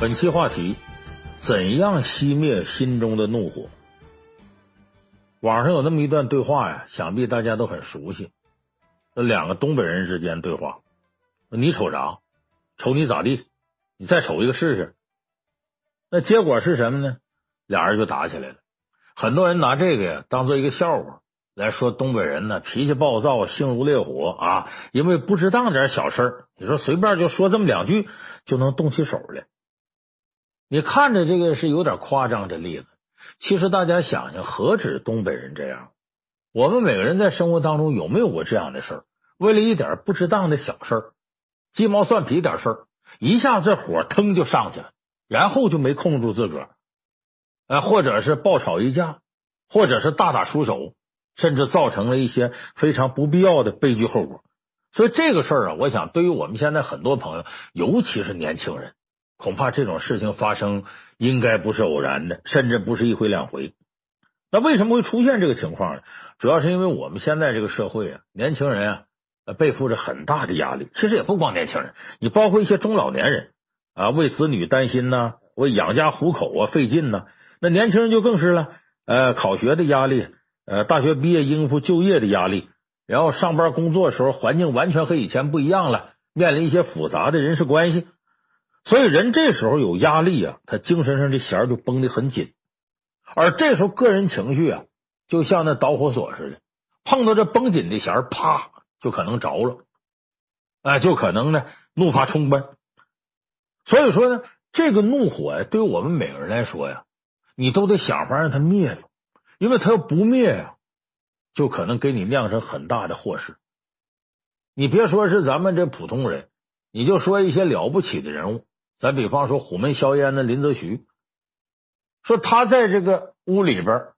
本期话题：怎样熄灭心中的怒火？网上有那么一段对话呀，想必大家都很熟悉。那两个东北人之间对话，你瞅啥？瞅你咋地？你再瞅一个试试。那结果是什么呢？俩人就打起来了。很多人拿这个呀当做一个笑话来说，东北人呢脾气暴躁，性如烈火啊，因为不值当点小事，你说随便就说这么两句就能动起手来。你看着这个是有点夸张，这例子，其实大家想想，何止东北人这样？我们每个人在生活当中有没有过这样的事儿？为了一点不值当的小事儿，鸡毛蒜皮点事儿，一下这火腾就上去了，然后就没控住自个儿，呃，或者是爆吵一架，或者是大打出手，甚至造成了一些非常不必要的悲剧后果。所以这个事儿啊，我想对于我们现在很多朋友，尤其是年轻人。恐怕这种事情发生应该不是偶然的，甚至不是一回两回。那为什么会出现这个情况呢？主要是因为我们现在这个社会啊，年轻人啊背负着很大的压力。其实也不光年轻人，你包括一些中老年人啊，为子女担心呐，为养家糊口啊费劲呐。那年轻人就更是了，呃，考学的压力，呃，大学毕业应付就业的压力，然后上班工作的时候环境完全和以前不一样了，面临一些复杂的人事关系。所以人这时候有压力啊，他精神上这弦就绷得很紧，而这时候个人情绪啊，就像那导火索似的，碰到这绷紧的弦，啪就可能着了，哎，就可能呢怒发冲冠。所以说呢，这个怒火呀，对于我们每个人来说呀，你都得想法让它灭了，因为它要不灭呀，就可能给你酿成很大的祸事。你别说是咱们这普通人，你就说一些了不起的人物。咱比方说虎门销烟的林则徐，说他在这个屋里边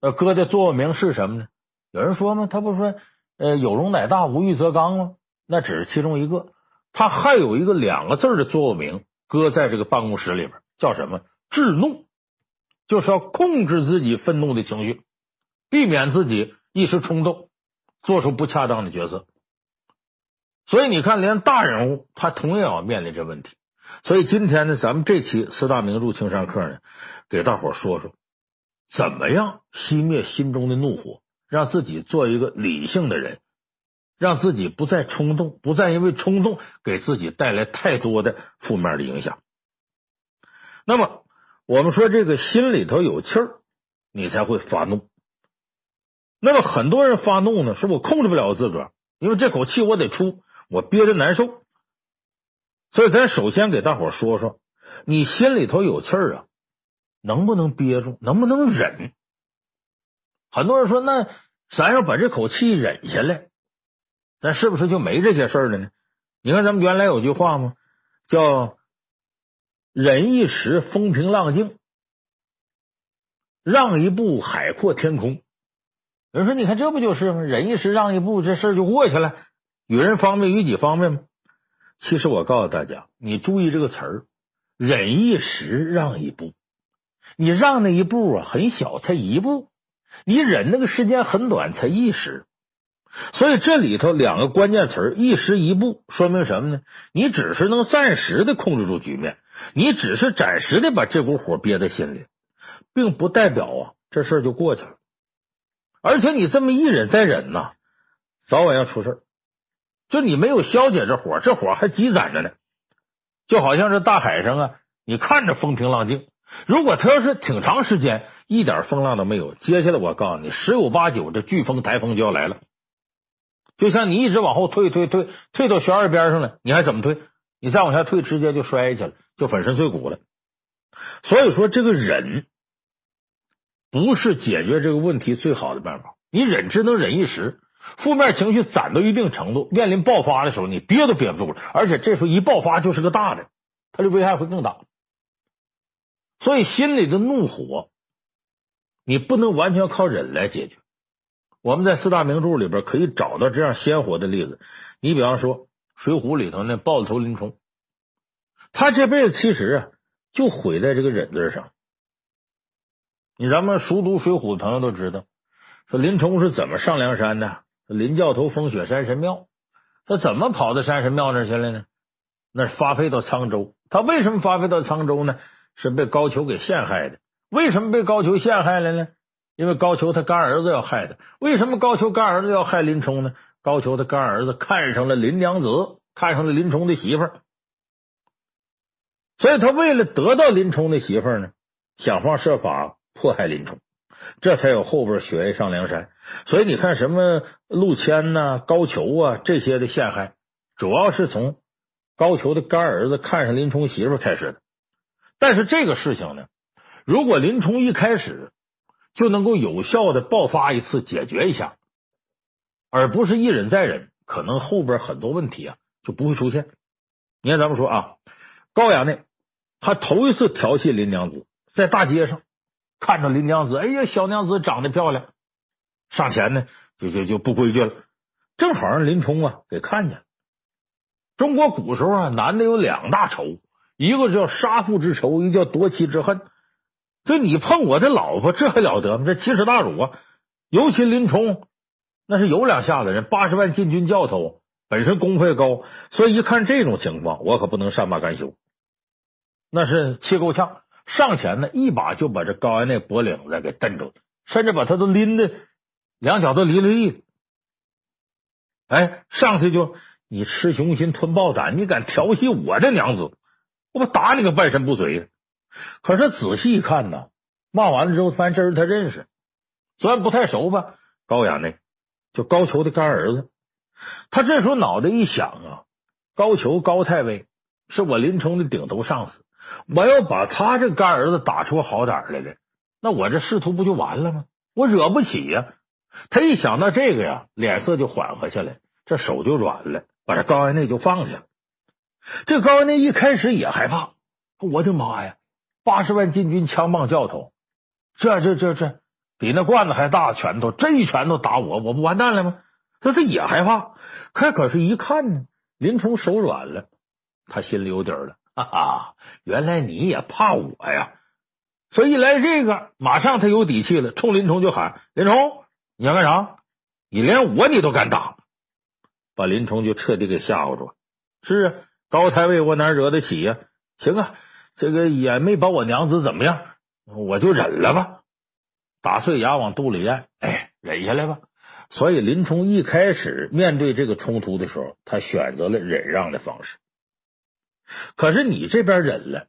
呃搁的座右铭是什么呢？有人说吗？他不是说呃有容乃大，无欲则刚吗？那只是其中一个，他还有一个两个字的座右铭搁在这个办公室里边，叫什么？制怒，就是要控制自己愤怒的情绪，避免自己一时冲动做出不恰当的决策。所以你看，连大人物他同样要面临这问题。所以今天呢，咱们这期四大名著轻松课呢，给大伙说说怎么样熄灭心中的怒火，让自己做一个理性的人，让自己不再冲动，不再因为冲动给自己带来太多的负面的影响。那么我们说这个心里头有气儿，你才会发怒。那么很多人发怒呢，说我控制不了自个儿，因为这口气我得出，我憋着难受。所以，咱首先给大伙说说，你心里头有气儿啊，能不能憋住？能不能忍？很多人说，那咱要把这口气忍下来，咱是不是就没这些事儿了呢？你看，咱们原来有句话吗？叫“忍一时，风平浪静；让一步，海阔天空。”有人说，你看这不就是吗？忍一时，让一步，这事儿就过去了。与人方便，与己方便吗？其实我告诉大家，你注意这个词儿，忍一时，让一步。你让那一步啊，很小，才一步；你忍那个时间很短，才一时。所以这里头两个关键词儿，一时一步，说明什么呢？你只是能暂时的控制住局面，你只是暂时的把这股火憋在心里，并不代表啊这事儿就过去了。而且你这么一忍再忍呐，早晚要出事儿。就你没有消解这火，这火还积攒着呢。就好像是大海上啊，你看着风平浪静，如果它要是挺长时间一点风浪都没有，接下来我告诉你，十有八九这飓风台风就要来了。就像你一直往后退退退，退到悬崖边上了，你还怎么退？你再往下退，直接就摔下去了，就粉身碎骨了。所以说，这个忍不是解决这个问题最好的办法，你忍只能忍一时。负面情绪攒到一定程度，面临爆发的时候，你憋都憋不住了。而且这时候一爆发就是个大的，它的危害会更大。所以心里的怒火，你不能完全靠忍来解决。我们在四大名著里边可以找到这样鲜活的例子。你比方说《水浒》里头那豹子头林冲，他这辈子其实啊就毁在这个忍字上。你咱们熟读《水浒》的朋友都知道，说林冲是怎么上梁山的。林教头风雪山神庙，他怎么跑到山神庙那去了呢？那是发配到沧州。他为什么发配到沧州呢？是被高俅给陷害的。为什么被高俅陷害了呢？因为高俅他干儿子要害他。为什么高俅干儿子要害林冲呢？高俅他干儿子看上了林娘子，看上了林冲的媳妇儿，所以他为了得到林冲的媳妇儿呢，想方设法迫害林冲，这才有后边雪夜上梁山。所以你看，什么陆谦呐、高俅啊这些的陷害，主要是从高俅的干儿子看上林冲媳妇开始的。但是这个事情呢，如果林冲一开始就能够有效的爆发一次，解决一下，而不是一忍再忍，可能后边很多问题啊就不会出现。你看，咱们说啊，高衙内他头一次调戏林娘子，在大街上看着林娘子，哎呀，小娘子长得漂亮，上前呢就就就不规矩了，正好让林冲啊给看见了。中国古时候啊，男的有两大仇。一个叫杀父之仇，一个叫夺妻之恨。这你碰我的老婆，这还了得吗？这奇耻大辱啊！尤其林冲那是有两下子人，八十万禁军教头，本身功夫也高，所以一看这种情况，我可不能善罢甘休。那是气够呛，上前呢，一把就把这高衙内脖领子给蹬住，甚至把他都拎的两脚都离了地。哎，上去就你吃雄心吞豹胆，你敢调戏我这娘子！我不打你个半身不遂！可是仔细一看呢，骂完了之后，发现这人他认识，虽然不太熟吧。高衙内就高俅的干儿子，他这时候脑袋一想啊，高俅高太尉是我林冲的顶头上司，我要把他这干儿子打出好歹来了，那我这仕途不就完了吗？我惹不起呀！他一想到这个呀，脸色就缓和下来，这手就软了，把这高安内就放下了。这高安内一开始也害怕，我的妈呀！八十万禁军枪棒教头，这这这这比那罐子还大拳头，这一拳头打我，我不完蛋了吗？他这也害怕，可可是一看呢，林冲手软了，他心里有底儿了。哈哈，原来你也怕我呀！所以一来这个，马上他有底气了，冲林冲就喊：“林冲，你要干啥？你连我你都敢打？”把林冲就彻底给吓唬住。是啊。高太尉，我哪惹得起呀？行啊，这个也没把我娘子怎么样，我就忍了吧，打碎牙往肚里咽，哎，忍下来吧。所以林冲一开始面对这个冲突的时候，他选择了忍让的方式。可是你这边忍了，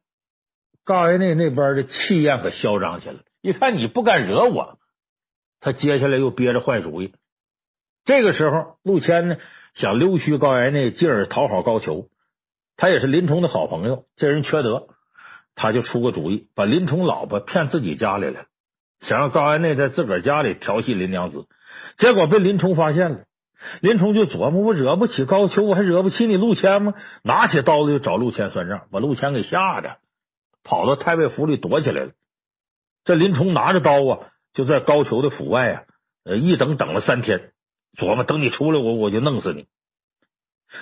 高衙内那边的气焰可嚣张起来了。一看你不敢惹我，他接下来又憋着坏主意。这个时候，陆谦呢想溜须高衙内，进而讨好高俅。他也是林冲的好朋友，这人缺德，他就出个主意，把林冲老婆骗自己家里来，想让高衙内在自个儿家里调戏林娘子，结果被林冲发现了。林冲就琢磨：我惹不起高俅，我还惹不起你陆谦吗？拿起刀子就找陆谦算账，把陆谦给吓的跑到太尉府里躲起来了。这林冲拿着刀啊，就在高俅的府外啊，呃，一等等了三天，琢磨等你出来，我我就弄死你。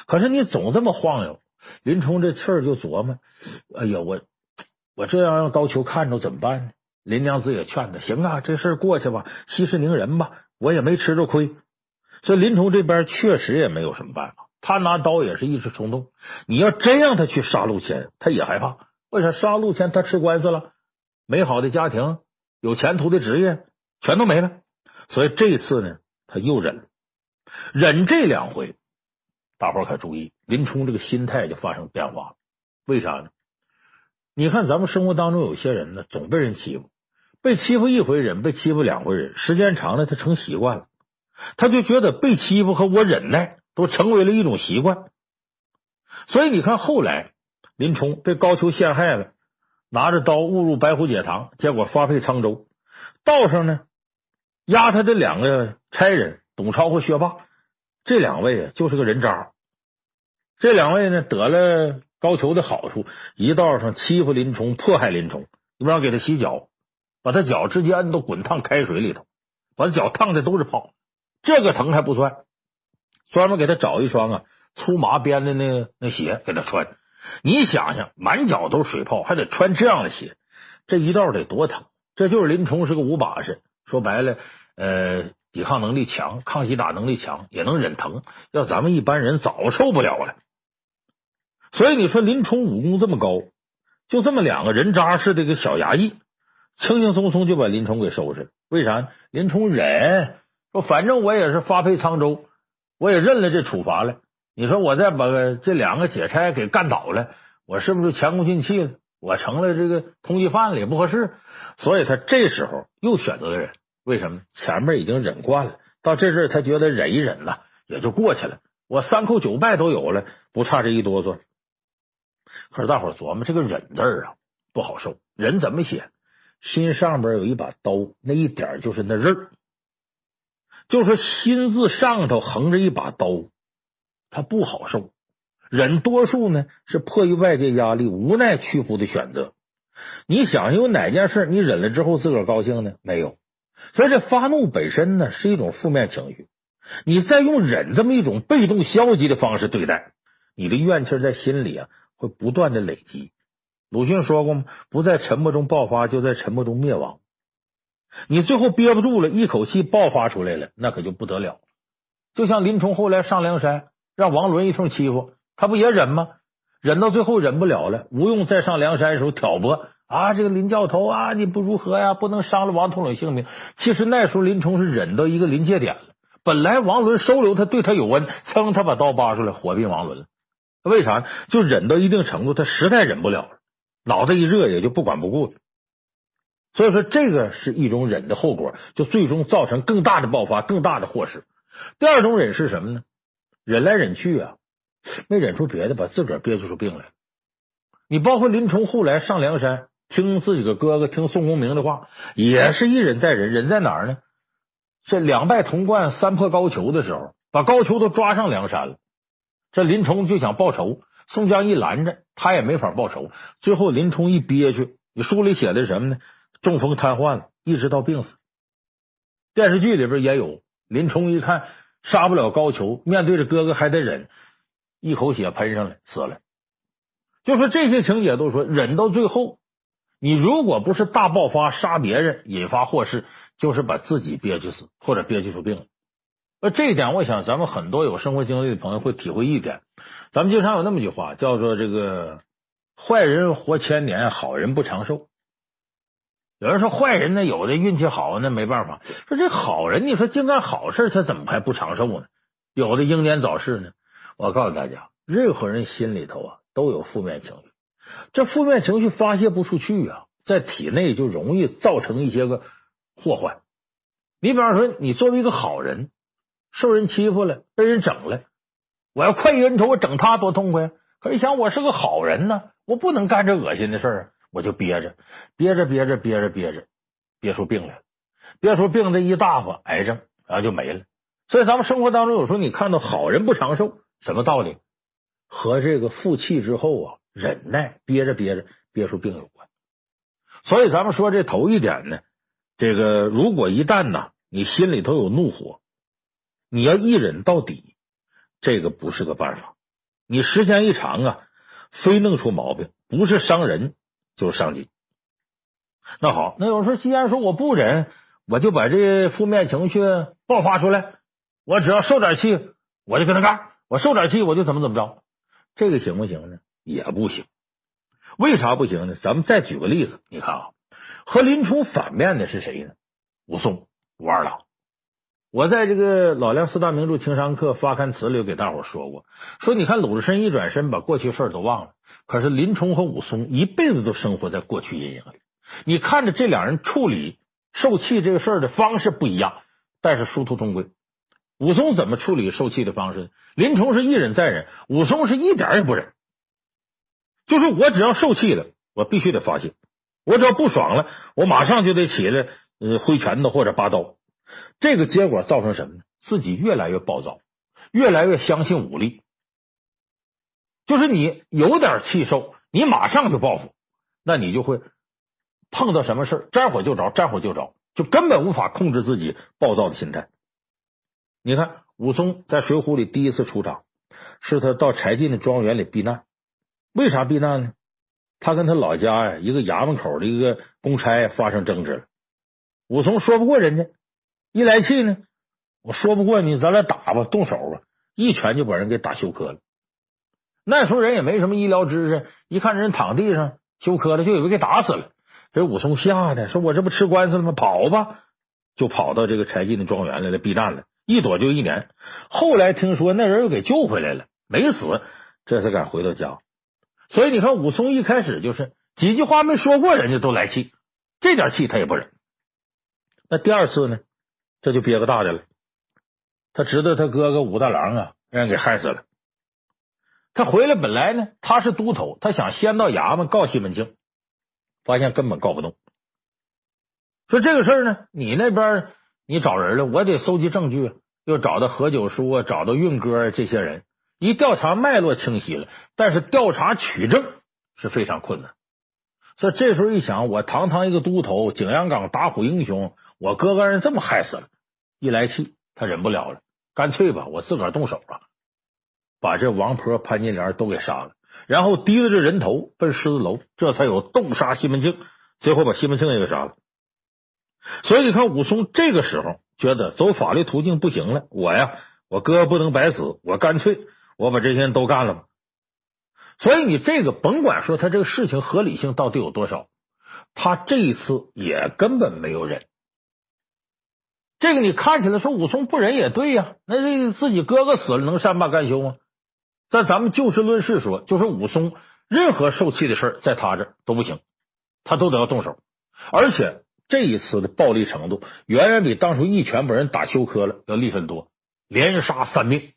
可是你总这么晃悠。林冲这气儿就琢磨：哎呀，我我这样让高俅看着怎么办呢？林娘子也劝他：行啊，这事儿过去吧，息事宁人吧，我也没吃着亏。所以林冲这边确实也没有什么办法，他拿刀也是一时冲动。你要真让他去杀陆谦，他也害怕。为啥杀陆谦？他吃官司了，美好的家庭、有前途的职业全都没了。所以这次呢，他又忍，忍这两回。大伙可注意，林冲这个心态就发生变化了。为啥呢？你看咱们生活当中有些人呢，总被人欺负，被欺负一回忍，被欺负两回忍，时间长了他成习惯了，他就觉得被欺负和我忍耐都成为了一种习惯。所以你看后来林冲被高俅陷害了，拿着刀误入白虎节堂，结果发配沧州，道上呢押他这两个差人董超和薛霸，这两位啊就是个人渣。这两位呢，得了高俅的好处，一道上欺负林冲，迫害林冲，你不让给他洗脚，把他脚直接摁到滚烫开水里头，把他脚烫的都是泡。这个疼还不算，专门给他找一双啊粗麻编的那那鞋给他穿。你想想，满脚都是水泡，还得穿这样的鞋，这一道得多疼？这就是林冲是个武把式，说白了，呃，抵抗能力强，抗击打能力强，也能忍疼。要咱们一般人早受不了了。所以你说林冲武功这么高，就这么两个人渣似的个小衙役，轻轻松松就把林冲给收拾了。为啥？林冲忍，说反正我也是发配沧州，我也认了这处罚了。你说我再把这两个解差给干倒了，我是不是前功尽弃了？我成了这个通缉犯了也不合适。所以他这时候又选择了忍。为什么？前面已经忍惯了，到这阵他觉得忍一忍了也就过去了。我三叩九拜都有了，不差这一哆嗦。可是大伙琢磨这个忍字啊不好受，忍怎么写？心上边有一把刀，那一点就是那刃儿，就是心字上头横着一把刀，它不好受。忍多数呢是迫于外界压力，无奈屈服的选择。你想有哪件事你忍了之后自个儿高兴呢？没有。所以这发怒本身呢是一种负面情绪，你再用忍这么一种被动消极的方式对待，你的怨气在心里啊会不断的累积。鲁迅说过吗？不在沉默中爆发，就在沉默中灭亡。你最后憋不住了，一口气爆发出来了，那可就不得了。就像林冲后来上梁山，让王伦一通欺负，他不也忍吗？忍到最后忍不了了，吴用再上梁山的时候挑拨。啊，这个林教头啊，你不如何呀？不能伤了王统领性命。其实那时候林冲是忍到一个临界点了。本来王伦收留他，对他有恩，噌，他把刀拔出来，火并王伦了。为啥？就忍到一定程度，他实在忍不了了，脑袋一热，也就不管不顾了。所以说，这个是一种忍的后果，就最终造成更大的爆发，更大的祸事。第二种忍是什么呢？忍来忍去啊，没忍出别的，把自个儿憋出出病来。你包括林冲后来上梁山。听自己个哥哥，听宋公明的话，也是一忍再忍。忍在哪儿呢？这两败潼关、三破高俅的时候，把高俅都抓上梁山了。这林冲就想报仇，宋江一拦着，他也没法报仇。最后林冲一憋屈，你书里写的什么呢？中风瘫痪了，一直到病死。电视剧里边也有，林冲一看杀不了高俅，面对着哥哥还得忍，一口血喷上来死了。就说这些情节都说忍到最后。你如果不是大爆发杀别人引发祸事，就是把自己憋屈死或者憋屈出病了。那这一点，我想咱们很多有生活经历的朋友会体会一点。咱们经常有那么句话，叫做“这个坏人活千年，好人不长寿”。有人说坏人呢，有的运气好，那没办法。说这好人，你说净干好事，他怎么还不长寿呢？有的英年早逝呢。我告诉大家，任何人心里头啊都有负面情绪。这负面情绪发泄不出去啊，在体内就容易造成一些个祸患。你比方说，你作为一个好人，受人欺负了，被人整了，我要快意恩仇，我整他多痛快啊！可是想，我是个好人呢，我不能干这恶心的事儿，我就憋着，憋着，憋着，憋着，憋着，憋出病来了。憋出病，这一大发癌症，然后就没了。所以，咱们生活当中有时候你看到好人不长寿，什么道理？和这个负气之后啊。忍耐，憋着憋着憋出病有关，所以咱们说这头一点呢，这个如果一旦呢你心里头有怒火，你要一忍到底，这个不是个办法。你时间一长啊，非弄出毛病，不是伤人就是伤己。那好，那有时候，既然说我不忍，我就把这负面情绪爆发出来，我只要受点气，我就跟他干，我受点气我就怎么怎么着，这个行不行呢？也不行，为啥不行呢？咱们再举个例子，你看啊，和林冲反面的是谁呢？武松，武二郎。我在这个老梁四大名著情商课发刊词里给大伙说过，说你看鲁智深一转身把过去事儿都忘了，可是林冲和武松一辈子都生活在过去阴影里。你看着这两人处理受气这个事儿的方式不一样，但是殊途同归。武松怎么处理受气的方式？林冲是一忍再忍，武松是一点也不忍。就是我只要受气了，我必须得发泄；我只要不爽了，我马上就得起来，呃，挥拳头或者拔刀。这个结果造成什么呢？自己越来越暴躁，越来越相信武力。就是你有点气受，你马上就报复，那你就会碰到什么事沾火就着，沾火就着，就根本无法控制自己暴躁的心态。你看，武松在《水浒》里第一次出场，是他到柴进的庄园里避难。为啥避难呢？他跟他老家呀，一个衙门口的一个公差发生争执了。武松说不过人家，一来气呢，我说不过你，咱俩打吧，动手吧，一拳就把人给打休克了。那时候人也没什么医疗知识，一看人躺地上休克了，就以为给打死了。这武松吓得说：“我这不吃官司了吗？跑吧！”就跑到这个柴进的庄园来了，避难了，一躲就一年。后来听说那人又给救回来了，没死，这才敢回到家。所以你看，武松一开始就是几句话没说过，人家都来气，这点气他也不忍。那第二次呢，这就憋个大的了。他知道他哥哥武大郎啊，让人给害死了。他回来本来呢，他是都头，他想先到衙门告西门庆，发现根本告不动。说这个事儿呢，你那边你找人了，我得搜集证据，又找到何九叔啊，找到运哥这些人，一调查脉络清晰了，但是调查取证是非常困难。所以这时候一想，我堂堂一个都头，景阳冈打虎英雄，我哥哥人这么害死了，一来气，他忍不了了，干脆吧，我自个儿动手了。把这王婆、潘金莲都给杀了，然后提着这人头奔狮子楼，这才有动杀西门庆，最后把西门庆也给杀了。所以你看，武松这个时候觉得走法律途径不行了，我呀，我哥不能白死，我干脆我把这些人都干了吧。所以你这个甭管说他这个事情合理性到底有多少，他这一次也根本没有忍。这个你看起来说武松不忍也对呀，那这自己哥哥死了能善罢甘休吗？但咱们就事论事说，就是武松任何受气的事在他这都不行，他都得要动手，而且这一次的暴力程度远远比当初一拳把人打休克了要厉害多，连杀三命，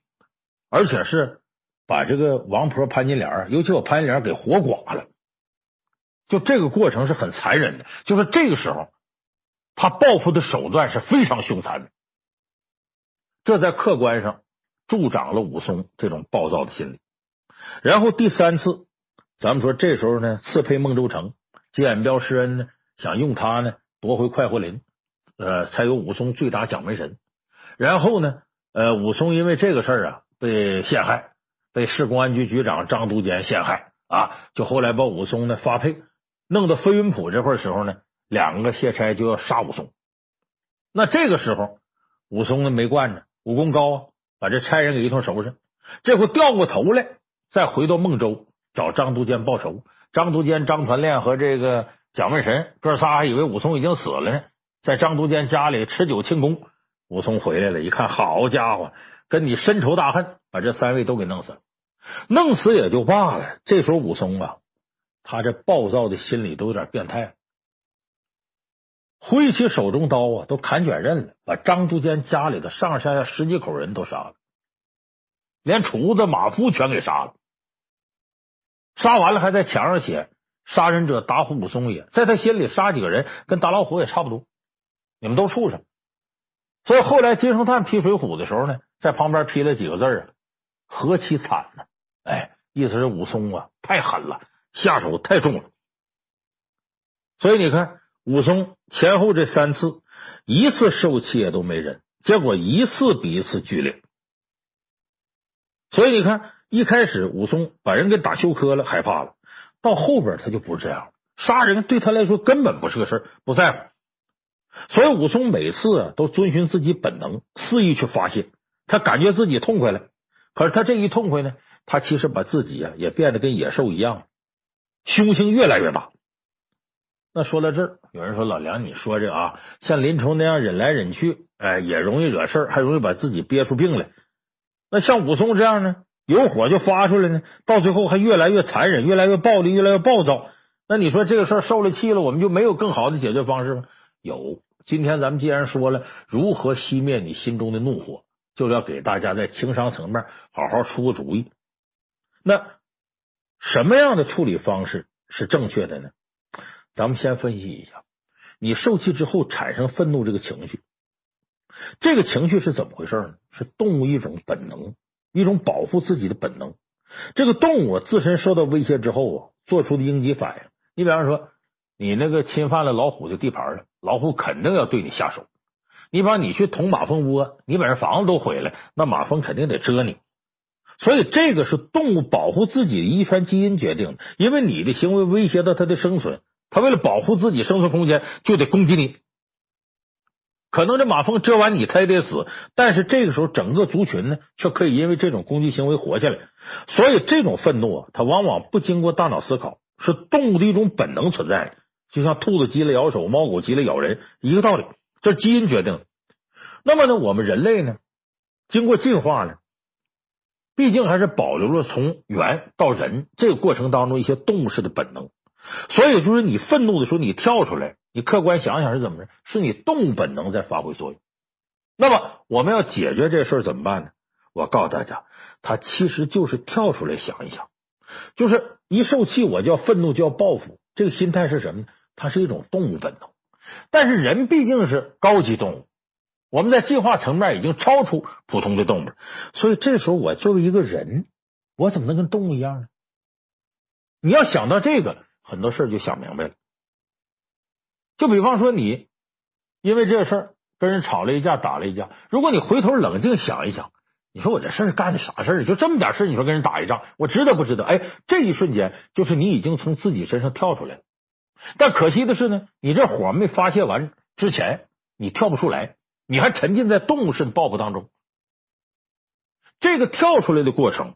而且是把这个王婆潘金莲，尤其把潘金莲给活剐了，就这个过程是很残忍的，就是这个时候他报复的手段是非常凶残的，这在客观上。助长了武松这种暴躁的心理。然后第三次，咱们说这时候呢，刺配孟州城，金眼标施恩呢，想用他呢夺回快活林，呃，才有武松醉打蒋门神。然后呢，呃，武松因为这个事儿啊被陷害，被市公安局局长张督监陷害啊，就后来把武松呢发配，弄到飞云浦这块儿时候呢，两个卸差就要杀武松。那这个时候，武松呢没惯着，武功高啊。把这差人给一通收拾，这回掉过头来，再回到孟州找张都监报仇。张都监张团练和这个蒋门神哥仨还以为武松已经死了呢，在张都监家里吃酒庆功。武松回来了，一看，好家伙，跟你深仇大恨，把这三位都给弄死了。弄死也就罢了，这时候武松啊，他这暴躁的心理都有点变态。挥起手中刀啊，都砍卷刃了，把张都监家里的上上下下十几口人都杀了，连厨子、马夫全给杀了。杀完了，还在墙上写“杀人者打虎武松也”。在他心里，杀几个人跟打老虎也差不多，你们都畜生。所以后来金圣叹批《水浒》的时候呢，在旁边批了几个字啊：“何其惨呢！”哎，意思是武松啊太狠了，下手太重了。所以你看。武松前后这三次，一次受气也都没忍，结果一次比一次剧烈。所以你看，一开始武松把人给打休克了，害怕了；到后边他就不是这样，杀人对他来说根本不是个事儿，不在乎。所以武松每次啊都遵循自己本能，肆意去发泄，他感觉自己痛快了。可是他这一痛快呢，他其实把自己啊也变得跟野兽一样，凶性越来越大。那说到这儿，有人说老梁，你说这啊，像林冲那样忍来忍去，哎，也容易惹事儿，还容易把自己憋出病来。那像武松这样呢，有火就发出来呢，到最后还越来越残忍，越来越暴力，越来越暴躁。那你说这个事儿受了气了，我们就没有更好的解决方式吗？有。今天咱们既然说了如何熄灭你心中的怒火，就要给大家在情商层面好好出个主意。那什么样的处理方式是正确的呢？咱们先分析一下，你受气之后产生愤怒这个情绪，这个情绪是怎么回事呢？是动物一种本能，一种保护自己的本能。这个动物自身受到威胁之后啊，做出的应激反应。你比方说，你那个侵犯了老虎的地盘了，老虎肯定要对你下手。你把你去捅马蜂窝，你把人房子都毁了，那马蜂肯定得蛰你。所以这个是动物保护自己的遗传基因决定的，因为你的行为威胁到它的生存。他为了保护自己生存空间，就得攻击你。可能这马蜂蛰完你，它也得死。但是这个时候，整个族群呢，却可以因为这种攻击行为活下来。所以，这种愤怒啊，它往往不经过大脑思考，是动物的一种本能存在的。就像兔子急了咬手，猫狗急了咬人，一个道理，这是基因决定的。那么呢，我们人类呢，经过进化呢，毕竟还是保留了从猿到人这个过程当中一些动物式的本能。所以，就是你愤怒的时候，你跳出来，你客观想想是怎么着？是你动物本能在发挥作用。那么，我们要解决这事儿怎么办呢？我告诉大家，他其实就是跳出来想一想，就是一受气我就要愤怒，就要报复，这个心态是什么呢？它是一种动物本能。但是人毕竟是高级动物，我们在进化层面已经超出普通的动物了，所以这时候我作为一个人，我怎么能跟动物一样呢？你要想到这个。很多事就想明白了，就比方说你因为这事儿跟人吵了一架，打了一架。如果你回头冷静想一想，你说我这事儿干的啥事儿？就这么点事，你说跟人打一仗，我值得不值得？哎，这一瞬间就是你已经从自己身上跳出来了。但可惜的是呢，你这火没发泄完之前，你跳不出来，你还沉浸在动物式的报复当中。这个跳出来的过程，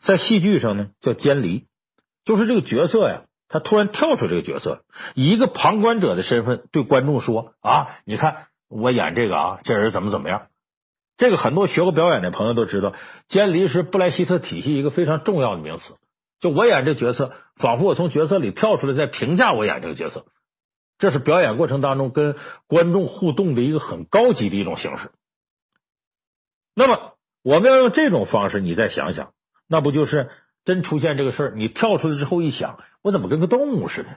在戏剧上呢叫监离，就是这个角色呀。他突然跳出这个角色，以一个旁观者的身份对观众说：“啊，你看我演这个啊，这人怎么怎么样？”这个很多学过表演的朋友都知道，监离是布莱希特体系一个非常重要的名词。就我演这角色，仿佛我从角色里跳出来，在评价我演这个角色。这是表演过程当中跟观众互动的一个很高级的一种形式。那么，我们要用这种方式，你再想想，那不就是？真出现这个事儿，你跳出来之后一想，我怎么跟个动物似的呢？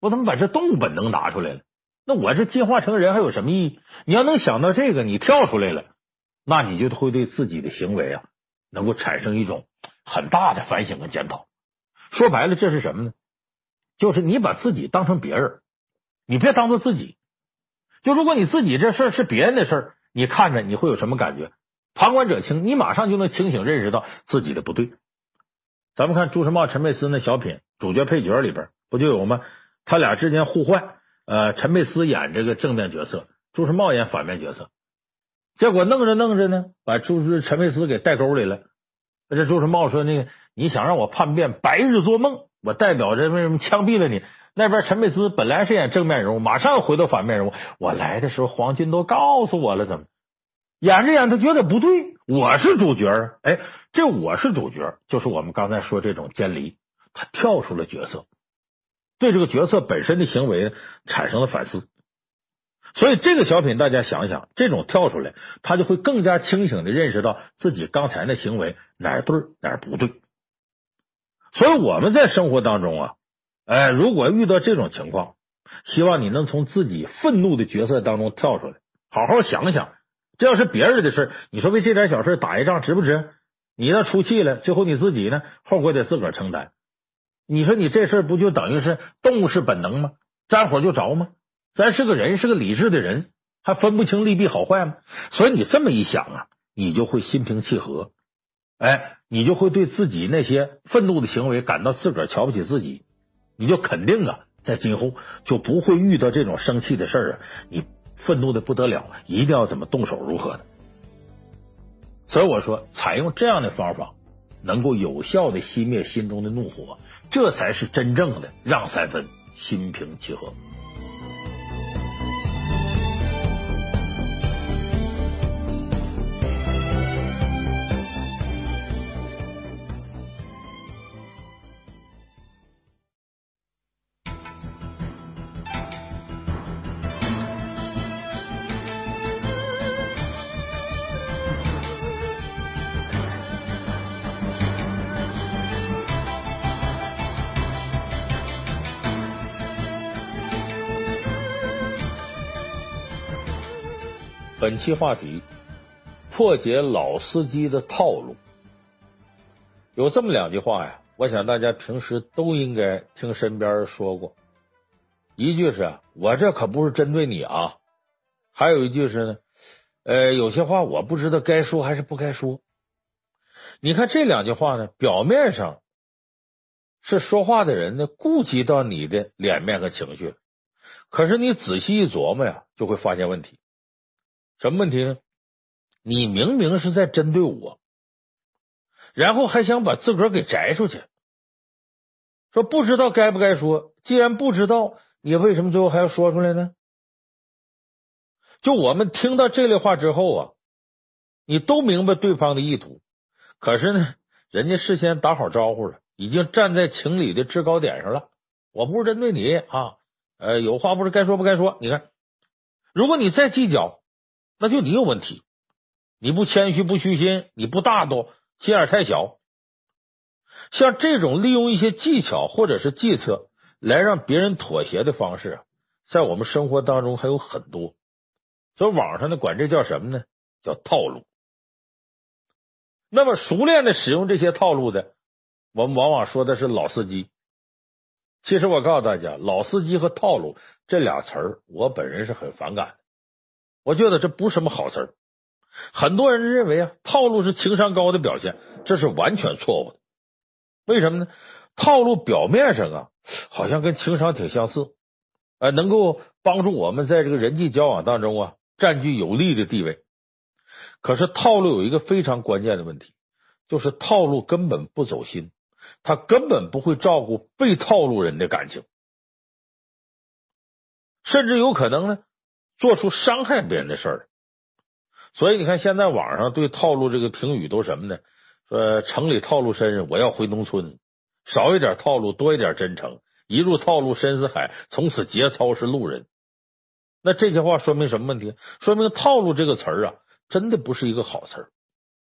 我怎么把这动物本能拿出来了？那我这进化成人还有什么意义？你要能想到这个，你跳出来了，那你就会对自己的行为啊，能够产生一种很大的反省和检讨。说白了，这是什么呢？就是你把自己当成别人，你别当做自己。就如果你自己这事儿是别人的事儿，你看着你会有什么感觉？旁观者清，你马上就能清醒认识到自己的不对。咱们看朱时茂、陈佩斯那小品，主角配角里边不就有吗？他俩之间互换，呃，陈佩斯演这个正面角色，朱时茂演反面角色。结果弄着弄着呢，把朱时陈佩斯给带沟里了。这朱时茂说：“那个你想让我叛变，白日做梦，我代表着为什么枪毙了你？”那边陈佩斯本来是演正面人物，马上回到反面人物。我来的时候，黄军都告诉我了，怎么演着演着觉得不对？我是主角啊！哎，这我是主角，就是我们刚才说这种监离，他跳出了角色，对这个角色本身的行为产生了反思。所以这个小品，大家想想，这种跳出来，他就会更加清醒的认识到自己刚才那行为哪儿对哪不对。所以我们在生活当中啊，哎，如果遇到这种情况，希望你能从自己愤怒的角色当中跳出来，好好想想。这要是别人的事，你说为这点小事打一仗值不值？你要出气了，最后你自己呢，后果得自个儿承担。你说你这事不就等于是动物式本能吗？沾火就着吗？咱是个人，是个理智的人，还分不清利弊好坏吗？所以你这么一想啊，你就会心平气和，哎，你就会对自己那些愤怒的行为感到自个儿瞧不起自己，你就肯定啊，在今后就不会遇到这种生气的事儿啊，你。愤怒的不得了，一定要怎么动手如何的？所以我说，采用这样的方法，能够有效的熄灭心中的怒火，这才是真正的让三分，心平气和。本期话题：破解老司机的套路。有这么两句话呀，我想大家平时都应该听身边人说过。一句是“我这可不是针对你啊”，还有一句是呢，呃，有些话我不知道该说还是不该说。你看这两句话呢，表面上是说话的人呢顾及到你的脸面和情绪了，可是你仔细一琢磨呀，就会发现问题。什么问题呢？你明明是在针对我，然后还想把自个儿给摘出去，说不知道该不该说。既然不知道，你为什么最后还要说出来呢？就我们听到这类话之后啊，你都明白对方的意图，可是呢，人家事先打好招呼了，已经站在情理的制高点上了。我不是针对你啊，呃，有话不是该说不该说。你看，如果你再计较，那就你有问题。你不谦虚不虚心，你不大度，心眼太小。像这种利用一些技巧或者是计策来让别人妥协的方式，在我们生活当中还有很多。所以网上呢，管这叫什么呢？叫套路。那么熟练的使用这些套路的，我们往往说的是老司机。其实我告诉大家，老司机和套路这俩词儿，我本人是很反感的。我觉得这不是什么好事儿。很多人认为啊，套路是情商高的表现，这是完全错误的。为什么呢？套路表面上啊，好像跟情商挺相似，呃，能够帮助我们在这个人际交往当中啊，占据有利的地位。可是套路有一个非常关键的问题，就是套路根本不走心，他根本不会照顾被套路人的感情，甚至有可能呢，做出伤害别人的事儿。所以你看，现在网上对套路这个评语都什么呢？说城里套路深，我要回农村，少一点套路，多一点真诚。一入套路深似海，从此节操是路人。那这些话说明什么问题？说明套路这个词儿啊，真的不是一个好词儿。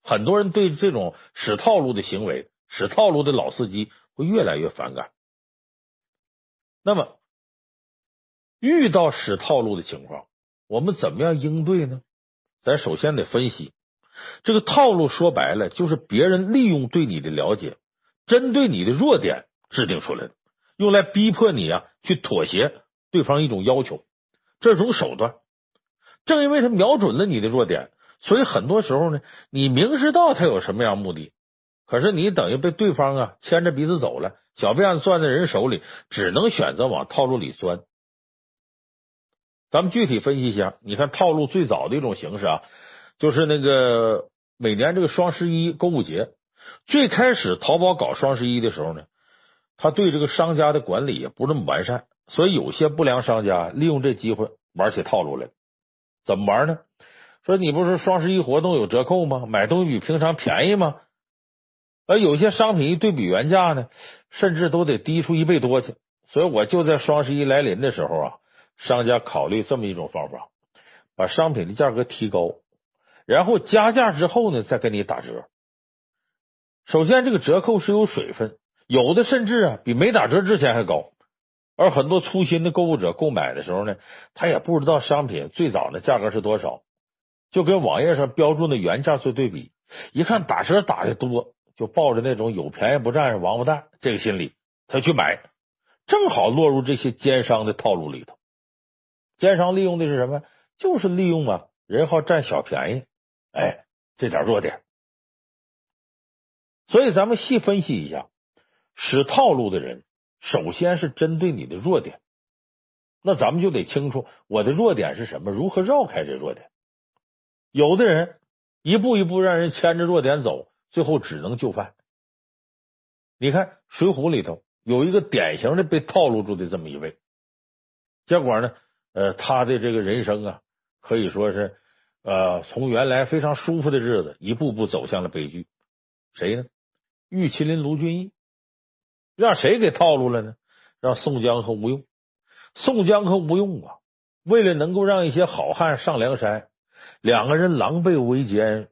很多人对这种使套路的行为、使套路的老司机会越来越反感。那么，遇到使套路的情况，我们怎么样应对呢？咱首先得分析这个套路，说白了就是别人利用对你的了解，针对你的弱点制定出来的，用来逼迫你啊去妥协对方一种要求，这种手段。正因为他瞄准了你的弱点，所以很多时候呢，你明知道他有什么样目的，可是你等于被对方啊牵着鼻子走了，小辫子攥在人手里，只能选择往套路里钻。咱们具体分析一下，你看套路最早的一种形式啊，就是那个每年这个双十一购物节，最开始淘宝搞双十一的时候呢，他对这个商家的管理也不那么完善，所以有些不良商家利用这机会玩起套路来。怎么玩呢？说你不是双十一活动有折扣吗？买东西比平常便宜吗？而有些商品一对比原价呢，甚至都得低出一倍多去。所以我就在双十一来临的时候啊。商家考虑这么一种方法，把商品的价格提高，然后加价之后呢，再给你打折。首先，这个折扣是有水分，有的甚至啊比没打折之前还高。而很多粗心的购物者购买的时候呢，他也不知道商品最早的价格是多少，就跟网页上标注的原价做对比，一看打折打的多，就抱着那种有便宜不占是王八蛋这个心理，他去买，正好落入这些奸商的套路里头。奸商利用的是什么？就是利用啊，人好占小便宜，哎，这点弱点。所以咱们细分析一下，使套路的人，首先是针对你的弱点。那咱们就得清楚我的弱点是什么，如何绕开这弱点。有的人一步一步让人牵着弱点走，最后只能就范。你看《水浒》里头有一个典型的被套路住的这么一位，结果呢？呃，他的这个人生啊，可以说是呃，从原来非常舒服的日子，一步步走向了悲剧。谁呢？玉麒麟卢俊义让谁给套路了呢？让宋江和吴用。宋江和吴用啊，为了能够让一些好汉上梁山，两个人狼狈为奸，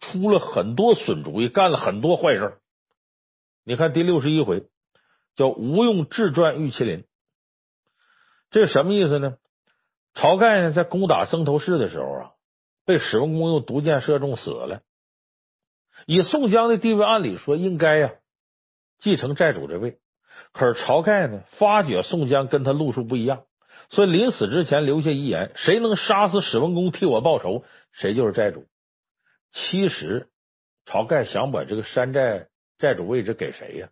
出了很多损主意，干了很多坏事。你看第六十一回叫吴用智传玉麒麟，这什么意思呢？晁盖呢，在攻打曾头市的时候啊，被史文恭用毒箭射中死了。以宋江的地位，按理说应该呀继承寨主这位。可是晁盖呢，发觉宋江跟他路数不一样，所以临死之前留下遗言：谁能杀死史文恭，替我报仇，谁就是寨主。其实晁盖想把这个山寨寨主位置给谁呀？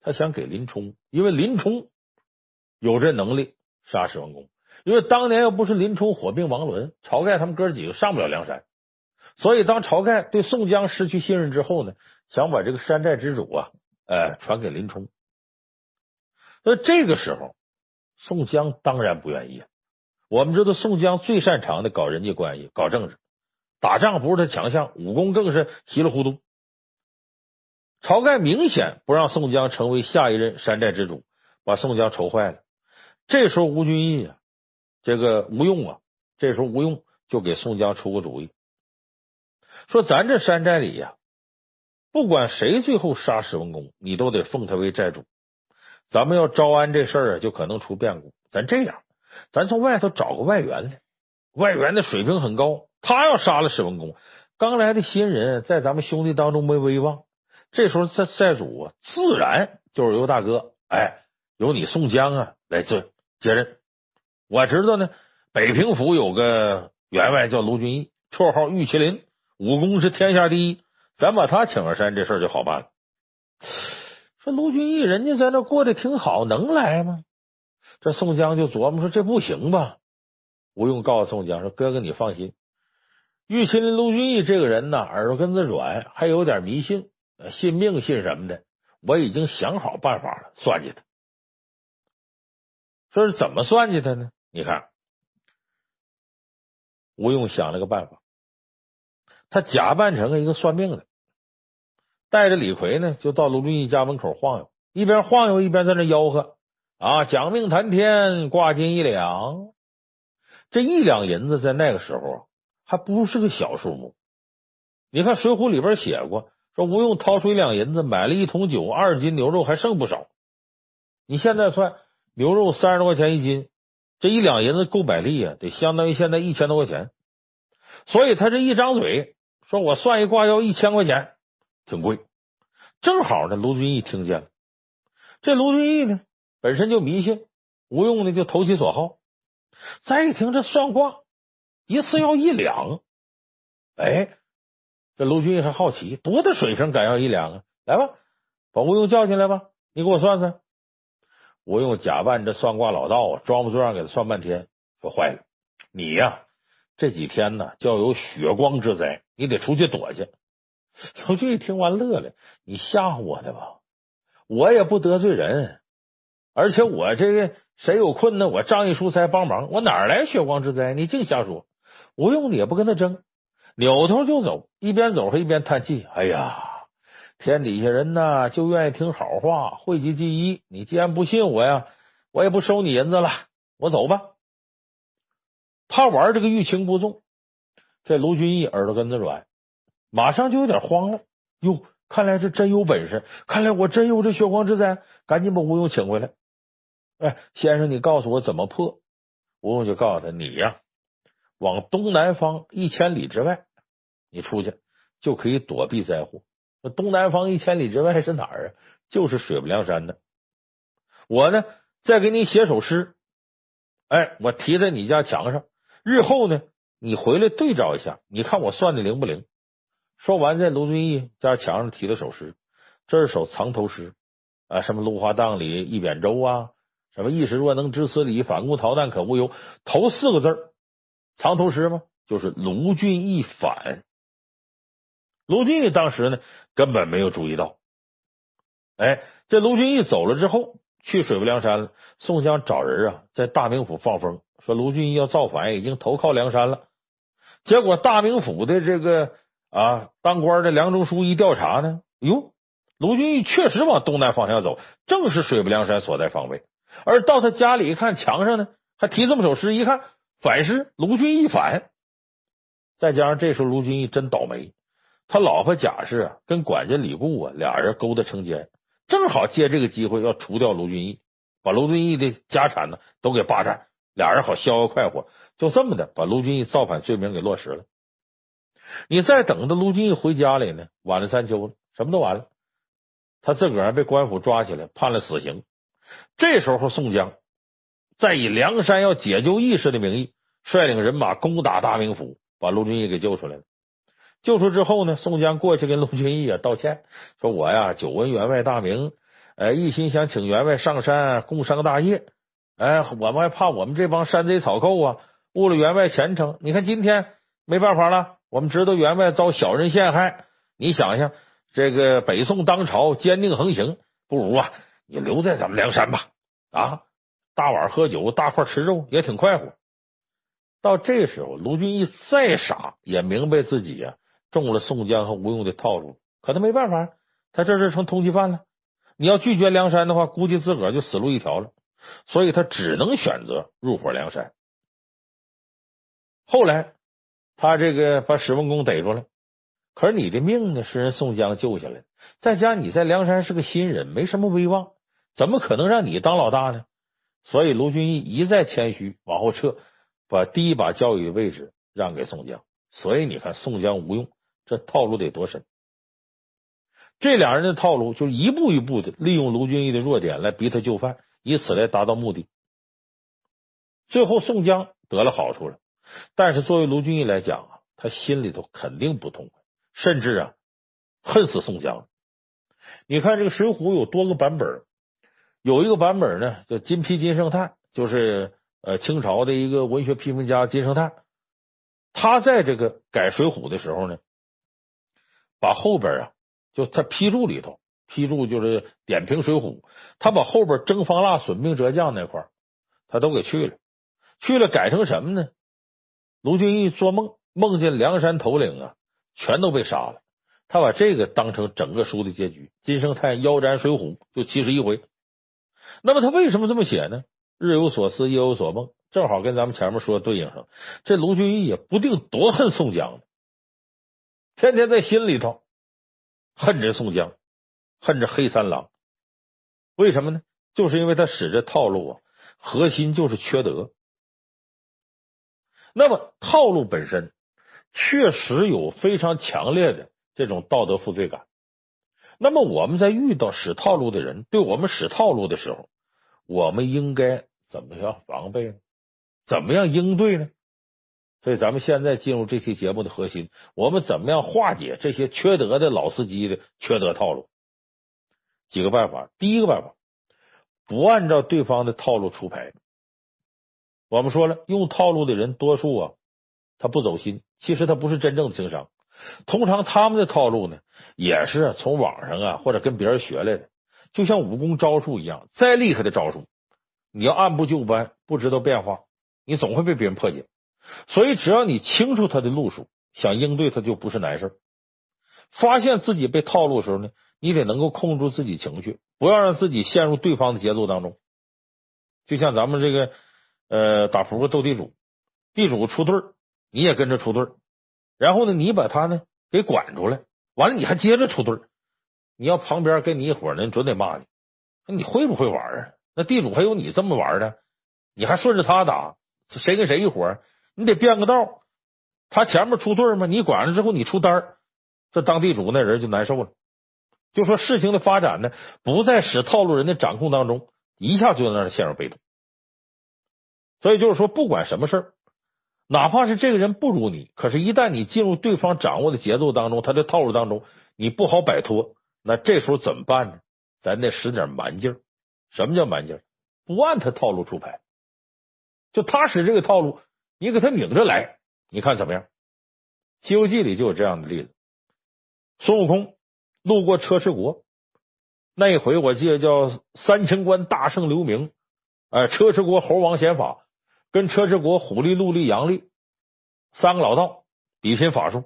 他想给林冲，因为林冲有这能力杀史文恭。因为当年要不是林冲火并王伦，晁盖他们哥几个上不了梁山，所以当晁盖对宋江失去信任之后呢，想把这个山寨之主啊，呃，传给林冲。那这个时候，宋江当然不愿意。我们知道，宋江最擅长的搞人际关系、搞政治，打仗不是他强项，武功更是稀里糊涂。晁盖明显不让宋江成为下一任山寨之主，把宋江愁坏了。这时候，吴俊义啊，这个吴用啊，这时候吴用就给宋江出个主意，说：“咱这山寨里呀，不管谁最后杀史文恭，你都得奉他为寨主。咱们要招安这事儿啊，就可能出变故。咱这样，咱从外头找个外援来，外援的水平很高，他要杀了史文恭，刚来的新人在咱们兄弟当中没威望。”这时候，寨寨主啊，自然就是由大哥，哎，由你宋江啊来做接任。我知道呢，北平府有个员外叫卢俊义，绰号玉麒麟，武功是天下第一。咱把他请上山，这事儿就好办了。说卢俊义人家在那过得挺好，能来吗？这宋江就琢磨说这不行吧。吴用告诉宋江说：“哥哥，你放心，玉麒麟卢俊义这个人呢，耳朵根子软，还有点迷信。”信命信什么的，我已经想好办法了，算计他。说是怎么算计他呢？你看，吴用想了个办法，他假扮成了一个算命的，带着李逵呢，就到卢俊义家门口晃悠，一边晃悠一边在那吆喝啊，讲命谈天，挂金一两。这一两银子在那个时候还不是个小数目。你看《水浒》里边写过。说吴用掏出一两银子买了一桶酒，二斤牛肉还剩不少。你现在算牛肉三十多块钱一斤，这一两银子够百利啊，得相当于现在一千多块钱。所以他这一张嘴说：“我算一卦要一千块钱，挺贵。”正好呢，卢俊义听见了。这卢俊义呢，本身就迷信，吴用呢就投其所好。再一听这算卦，一次要一两，哎。这卢俊义还好奇，多大水平敢要一两啊？来吧，把吴用叫进来吧，你给我算算。吴用假扮这算卦老道啊，装模作样给他算半天，说坏了，你呀这几天呢就要有血光之灾，你得出去躲去。卢俊一听完乐了，你吓唬我的吧？我也不得罪人，而且我这个谁有困难，我仗义疏财帮忙，我哪来血光之灾？你净瞎说。吴用也不跟他争。扭头就走，一边走还一边叹气。哎呀，天底下人呐，就愿意听好话，讳疾忌医。你既然不信我呀，我也不收你银子了，我走吧。他玩这个欲擒故纵，这卢俊义耳朵根子软，马上就有点慌了。哟，看来是真有本事，看来我真有这血光之灾，赶紧把吴用请回来。哎，先生，你告诉我怎么破？吴用就告诉他：你呀，往东南方一千里之外。你出去就可以躲避灾祸。那东南方一千里之外是哪儿啊？就是水泊梁山的。我呢，再给你写首诗，哎，我提在你家墙上。日后呢，你回来对照一下，你看我算的灵不灵？说完，在卢俊义家墙上提了首诗，这是首藏头诗啊，什么芦花荡里一扁舟啊，什么一时若能知此理，反攻逃难可无忧。头四个字藏头诗吗？就是卢俊义反。卢俊义当时呢，根本没有注意到。哎，这卢俊义走了之后，去水泊梁山了。宋江找人啊，在大名府放风，说卢俊义要造反，已经投靠梁山了。结果大名府的这个啊，当官的梁中书一调查呢，哟，卢俊义确实往东南方向走，正是水泊梁山所在方位。而到他家里一看，墙上呢还题这么首诗，一看反诗，卢俊义反。再加上这时候卢俊义真倒霉。他老婆贾氏啊，跟管家李固啊，俩人勾搭成奸，正好借这个机会要除掉卢俊义，把卢俊义的家产呢都给霸占，俩人好逍遥快活。就这么的，把卢俊义造反罪名给落实了。你再等到卢俊义回家里呢，晚了三秋了，什么都完了，他自个儿被官府抓起来，判了死刑。这时候宋江再以梁山要解救义士的名义，率领人马攻打大名府，把卢俊义给救出来了。救出之后呢，宋江过去跟卢俊义啊道歉，说我呀久闻员外大名，呃，一心想请员外上山共商大业，哎，我们还怕我们这帮山贼草寇啊误了员外前程。你看今天没办法了，我们知道员外遭小人陷害。你想想，这个北宋当朝奸佞横行，不如啊，你留在咱们梁山吧。啊，大碗喝酒，大块吃肉，也挺快活。到这时候，卢俊义再傻也明白自己啊中了宋江和吴用的套路，可他没办法，他这是成通缉犯了。你要拒绝梁山的话，估计自个儿就死路一条了。所以他只能选择入伙梁山。后来他这个把史文恭逮住了，可是你的命呢是人宋江救下来，再加你在梁山是个新人，没什么威望，怎么可能让你当老大呢？所以卢俊义一再谦虚，往后撤，把第一把交椅的位置让给宋江。所以你看，宋江、吴用这套路得多深。这两人的套路就是一步一步的利用卢俊义的弱点来逼他就范，以此来达到目的。最后宋江得了好处了，但是作为卢俊义来讲啊，他心里头肯定不痛快，甚至啊恨死宋江。你看这个《水浒》有多个版本，有一个版本呢叫金批金圣叹，就是呃清朝的一个文学批评家金圣叹，他在这个改《水浒》的时候呢，把后边啊。就他批注里头，批注就是点评《水浒》，他把后边征方腊、损兵折将那块，他都给去了，去了改成什么呢？卢俊义做梦梦见梁山头领啊，全都被杀了，他把这个当成整个书的结局。金圣叹腰斩《水浒》就七十一回。那么他为什么这么写呢？日有所思，夜有所梦，正好跟咱们前面说的对应上。这卢俊义也不定多恨宋江呢，天天在心里头。恨着宋江，恨着黑三郎，为什么呢？就是因为他使这套路啊，核心就是缺德。那么套路本身确实有非常强烈的这种道德负罪感。那么我们在遇到使套路的人对我们使套路的时候，我们应该怎么样防备呢？怎么样应对呢？所以，咱们现在进入这期节目的核心，我们怎么样化解这些缺德的老司机的缺德套路？几个办法。第一个办法，不按照对方的套路出牌。我们说了，用套路的人多数啊，他不走心，其实他不是真正的情商。通常他们的套路呢，也是从网上啊或者跟别人学来的，就像武功招数一样，再厉害的招数，你要按部就班，不知道变化，你总会被别人破解。所以，只要你清楚他的路数，想应对他就不是难事。发现自己被套路的时候呢，你得能够控制住自己情绪，不要让自己陷入对方的节奏当中。就像咱们这个呃打扑克斗地主，地主出对你也跟着出对然后呢，你把他呢给管出来，完了你还接着出对你要旁边跟你一伙人准得骂你，你会不会玩啊？那地主还有你这么玩的？你还顺着他打，谁跟谁一伙？你得变个道，他前面出对嘛，你管了之后你出单，这当地主那人就难受了。就说事情的发展呢，不在使套路人的掌控当中，一下就让他陷入被动。所以就是说，不管什么事儿，哪怕是这个人不如你，可是，一旦你进入对方掌握的节奏当中，他的套路当中，你不好摆脱。那这时候怎么办呢？咱得使点蛮劲儿。什么叫蛮劲儿？不按他套路出牌，就他使这个套路。你给他拧着来，你看怎么样？《西游记》里就有这样的例子。孙悟空路过车迟国那一回，我记得叫三清关大圣刘铭，哎，车迟国猴王显法跟车迟国虎力、鹿力、羊力三个老道比拼法术。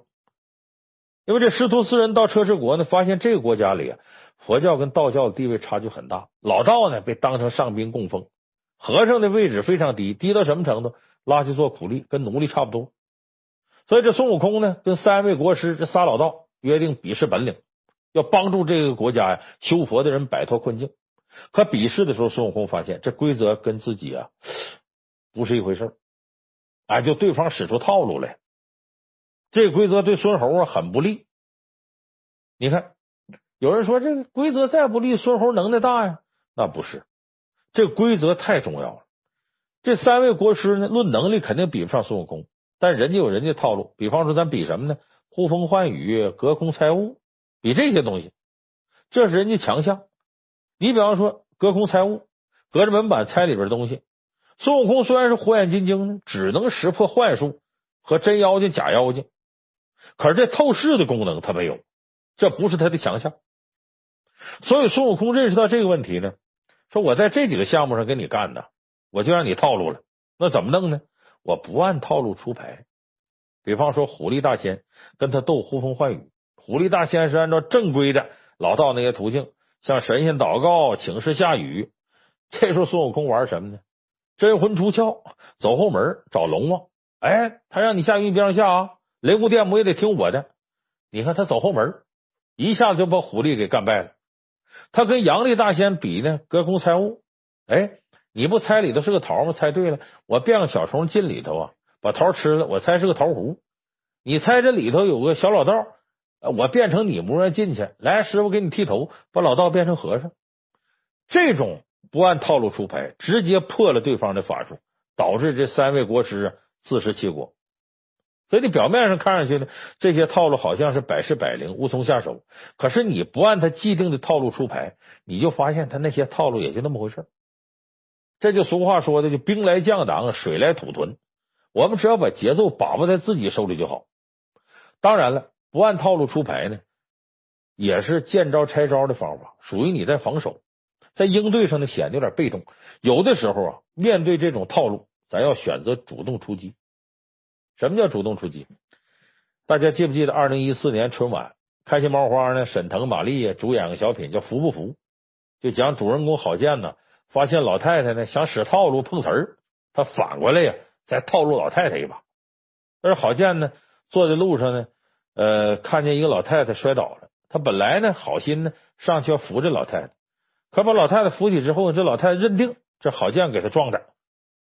因为这师徒四人到车迟国呢，发现这个国家里啊，佛教跟道教的地位差距很大。老道呢被当成上宾供奉，和尚的位置非常低，低到什么程度？拉去做苦力，跟奴隶差不多。所以这孙悟空呢，跟三位国师这仨老道约定比试本领，要帮助这个国家呀修佛的人摆脱困境。可比试的时候，孙悟空发现这规则跟自己啊不是一回事儿，哎，就对方使出套路来，这规则对孙猴啊很不利。你看，有人说这个规则再不利，孙猴能耐大呀？那不是，这规则太重要了。这三位国师呢，论能力肯定比不上孙悟空，但人家有人家套路。比方说，咱比什么呢？呼风唤雨、隔空猜物，比这些东西，这是人家强项。你比方说，隔空猜物，隔着门板猜里边东西，孙悟空虽然是火眼金睛，只能识破幻术和真妖精、假妖精，可是这透视的功能他没有，这不是他的强项。所以孙悟空认识到这个问题呢，说我在这几个项目上跟你干的，我就让你套路了。那怎么弄呢？我不按套路出牌。比方说，虎力大仙跟他斗呼风唤雨，虎力大仙是按照正规的老道那些途径，向神仙祷告、请示下雨。这时候孙悟空玩什么呢？真魂出窍，走后门找龙王。哎，他让你下雨，你别让下啊！雷公电母也得听我的。你看他走后门，一下子就把虎力给干败了。他跟阳力大仙比呢，隔空猜物。哎，你不猜里头是个桃吗？猜对了，我变个小虫进里头啊，把桃吃了。我猜是个桃核。你猜这里头有个小老道，我变成你模样进去。来，师傅给你剃头，把老道变成和尚。这种。不按套路出牌，直接破了对方的法术，导致这三位国师自食其果。所以你表面上看上去呢，这些套路好像是百试百灵，无从下手。可是你不按他既定的套路出牌，你就发现他那些套路也就那么回事。这就俗话说的，就兵来将挡，水来土屯。我们只要把节奏把握在自己手里就好。当然了，不按套路出牌呢，也是见招拆招的方法，属于你在防守。在应对上呢，显得有点被动。有的时候啊，面对这种套路，咱要选择主动出击。什么叫主动出击？大家记不记得二零一四年春晚，开心麻花呢？沈腾、马丽主演个小品叫《服不服》，就讲主人公郝建呢，发现老太太呢想使套路碰瓷儿，他反过来呀再套路老太太一把。而郝建呢，坐在路上呢，呃，看见一个老太太摔倒了，他本来呢好心呢上去要扶着老太太。可把老太太扶起之后，这老太太认定这郝建给他撞的。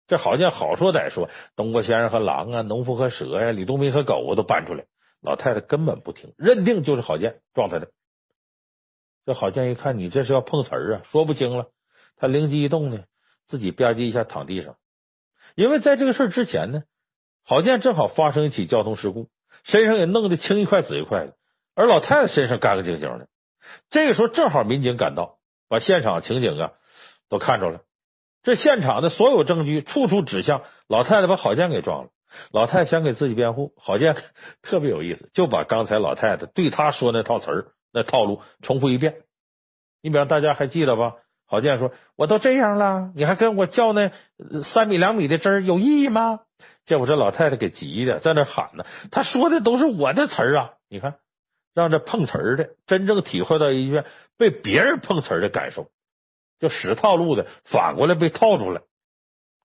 这郝建好说歹说，东郭先生和狼啊，农夫和蛇呀、李东梅和狗啊都搬出来。老太太根本不听，认定就是郝建撞他的。这郝建一看，你这是要碰瓷儿啊，说不清了。他灵机一动呢，自己吧唧一下躺地上。因为在这个事之前呢，郝建正好发生一起交通事故，身上也弄得青一块紫一块的，而老太太身上干干净净的。这个时候正好民警赶到。把现场情景啊都看着了，这现场的所有证据处处指向老太太把郝建给撞了。老太太想给自己辩护，郝建 特别有意思，就把刚才老太太对他说那套词儿、那套路重复一遍。你比方大家还记得吧？郝建说：“我都这样了，你还跟我较那三米两米的真儿有意义吗？”结果这老太太给急的，在那喊呢：“他说的都是我的词儿啊！”你看。让这碰瓷儿的真正体会到一句被别人碰瓷儿的感受，就使套路的反过来被套住了。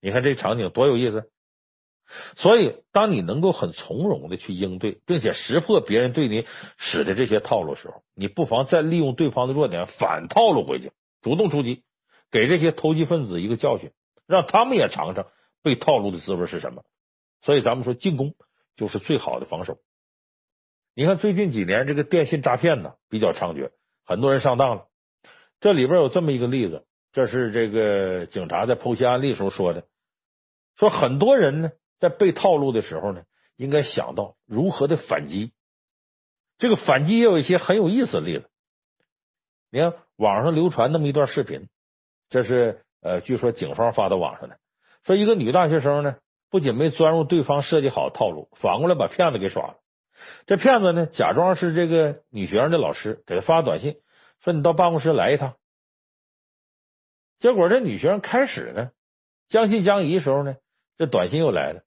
你看这场景多有意思！所以，当你能够很从容的去应对，并且识破别人对你使的这些套路的时候，你不妨再利用对方的弱点反套路回去，主动出击，给这些投机分子一个教训，让他们也尝尝被套路的滋味是什么。所以，咱们说进攻就是最好的防守。你看，最近几年这个电信诈骗呢比较猖獗，很多人上当了。这里边有这么一个例子，这是这个警察在剖析案例时候说的，说很多人呢在被套路的时候呢，应该想到如何的反击。这个反击也有一些很有意思的例子。你看网上流传那么一段视频，这是呃，据说警方发到网上的，说一个女大学生呢，不仅没钻入对方设计好的套路，反过来把骗子给耍了。这骗子呢，假装是这个女学生的老师，给她发短信说：“你到办公室来一趟。”结果这女学生开始呢，将信将疑时候呢，这短信又来了，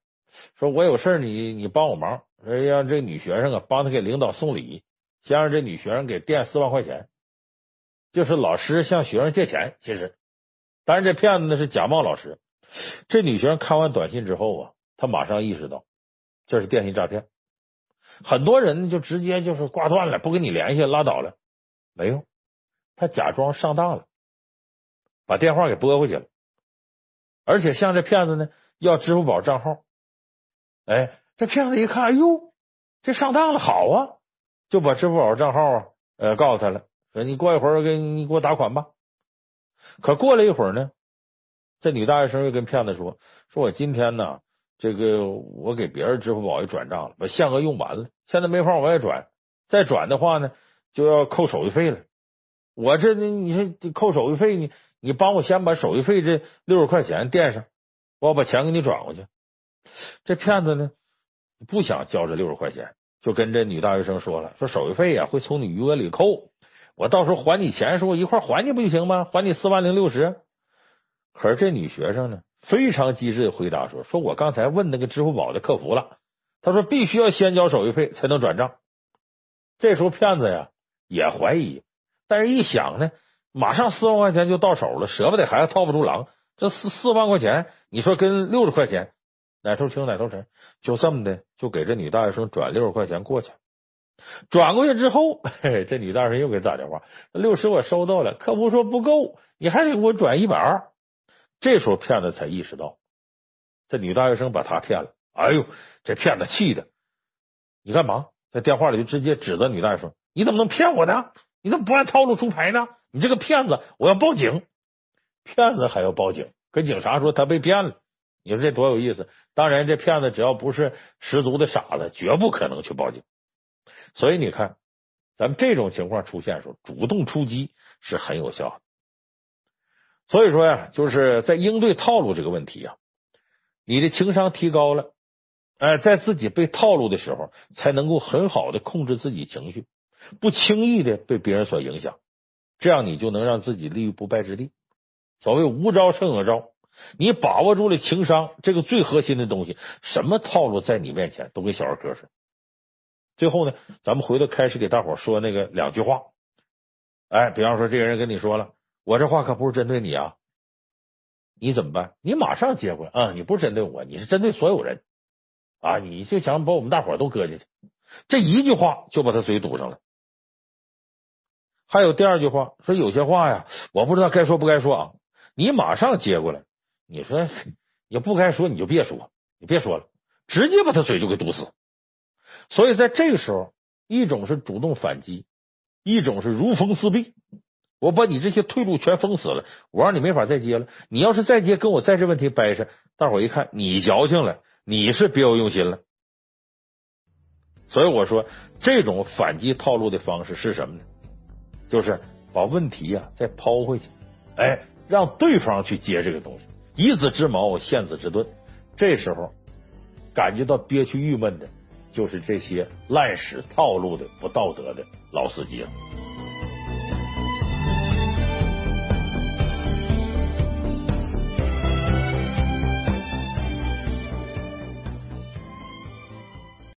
说我有事你你帮我忙，说让这女学生啊帮他给领导送礼，先让这女学生给垫四万块钱，就是老师向学生借钱。其实，但是这骗子呢是假冒老师。这女学生看完短信之后啊，她马上意识到这是电信诈骗。很多人就直接就是挂断了，不跟你联系，拉倒了。没用，他假装上当了，把电话给拨回去了。而且向这骗子呢，要支付宝账号。哎，这骗子一看，哎呦，这上当了，好啊，就把支付宝账号啊，呃，告诉他了，说你过一会儿给你给我打款吧。可过了一会儿呢，这女大学生又跟骗子说，说我今天呢。这个我给别人支付宝也转账了，把限额用完了，现在没法往外转，再转的话呢，就要扣手续费了。我这你说扣手续费，你你帮我先把手续费这六十块钱垫上。我把钱给你转过去。这骗子呢，不想交这六十块钱，就跟这女大学生说了，说手续费呀会从你余额里扣，我到时候还你钱的时候一块还你不就行吗？还你四万零六十。可是这女学生呢，非常机智的回答说，说我刚才问那个支付宝的客服了，他说必须要先交手续费才能转账。这时候骗子呀也怀疑，但是一想呢，马上四万块钱就到手了，舍不得孩子套不住狼，这四四万块钱，你说跟六十块钱。哪头轻哪头沉，就这么的，就给这女大学生转六十块钱过去。转过去之后，嘿，这女大学生又给打电话，六十我收到了，客服说不够，你还得给我转一百二。这时候骗子才意识到，这女大学生把他骗了。哎呦，这骗子气的，你干嘛？在电话里就直接指责女大学生：“你怎么能骗我呢？你怎么不按套路出牌呢？你这个骗子，我要报警！”骗子还要报警，跟警察说他被骗了。你说这多有意思！当然，这骗子只要不是十足的傻子，绝不可能去报警。所以你看，咱们这种情况出现的时候，主动出击是很有效的。所以说呀，就是在应对套路这个问题啊，你的情商提高了，哎，在自己被套路的时候，才能够很好的控制自己情绪，不轻易的被别人所影响，这样你就能让自己立于不败之地。所谓无招胜有招。你把握住了情商这个最核心的东西，什么套路在你面前都跟小儿科似的。最后呢，咱们回头开始给大伙说那个两句话。哎，比方说这个人跟你说了，我这话可不是针对你啊，你怎么办？你马上接过来啊，你不是针对我，你是针对所有人啊，你就想把我们大伙都搁进去，这一句话就把他嘴堵上了。还有第二句话，说有些话呀，我不知道该说不该说啊，你马上接过来。你说 也不该说，你就别说，你别说了，直接把他嘴就给堵死。所以在这个时候，一种是主动反击，一种是如封似闭。我把你这些退路全封死了，我让你没法再接了。你要是再接，跟我在这问题掰扯，大伙一看你矫情了，你是别有用心了。所以我说，这种反击套路的方式是什么呢？就是把问题呀、啊、再抛回去，哎，让对方去接这个东西。以子之矛陷子之盾，这时候感觉到憋屈郁闷的，就是这些烂使套路的不道德的老司机了。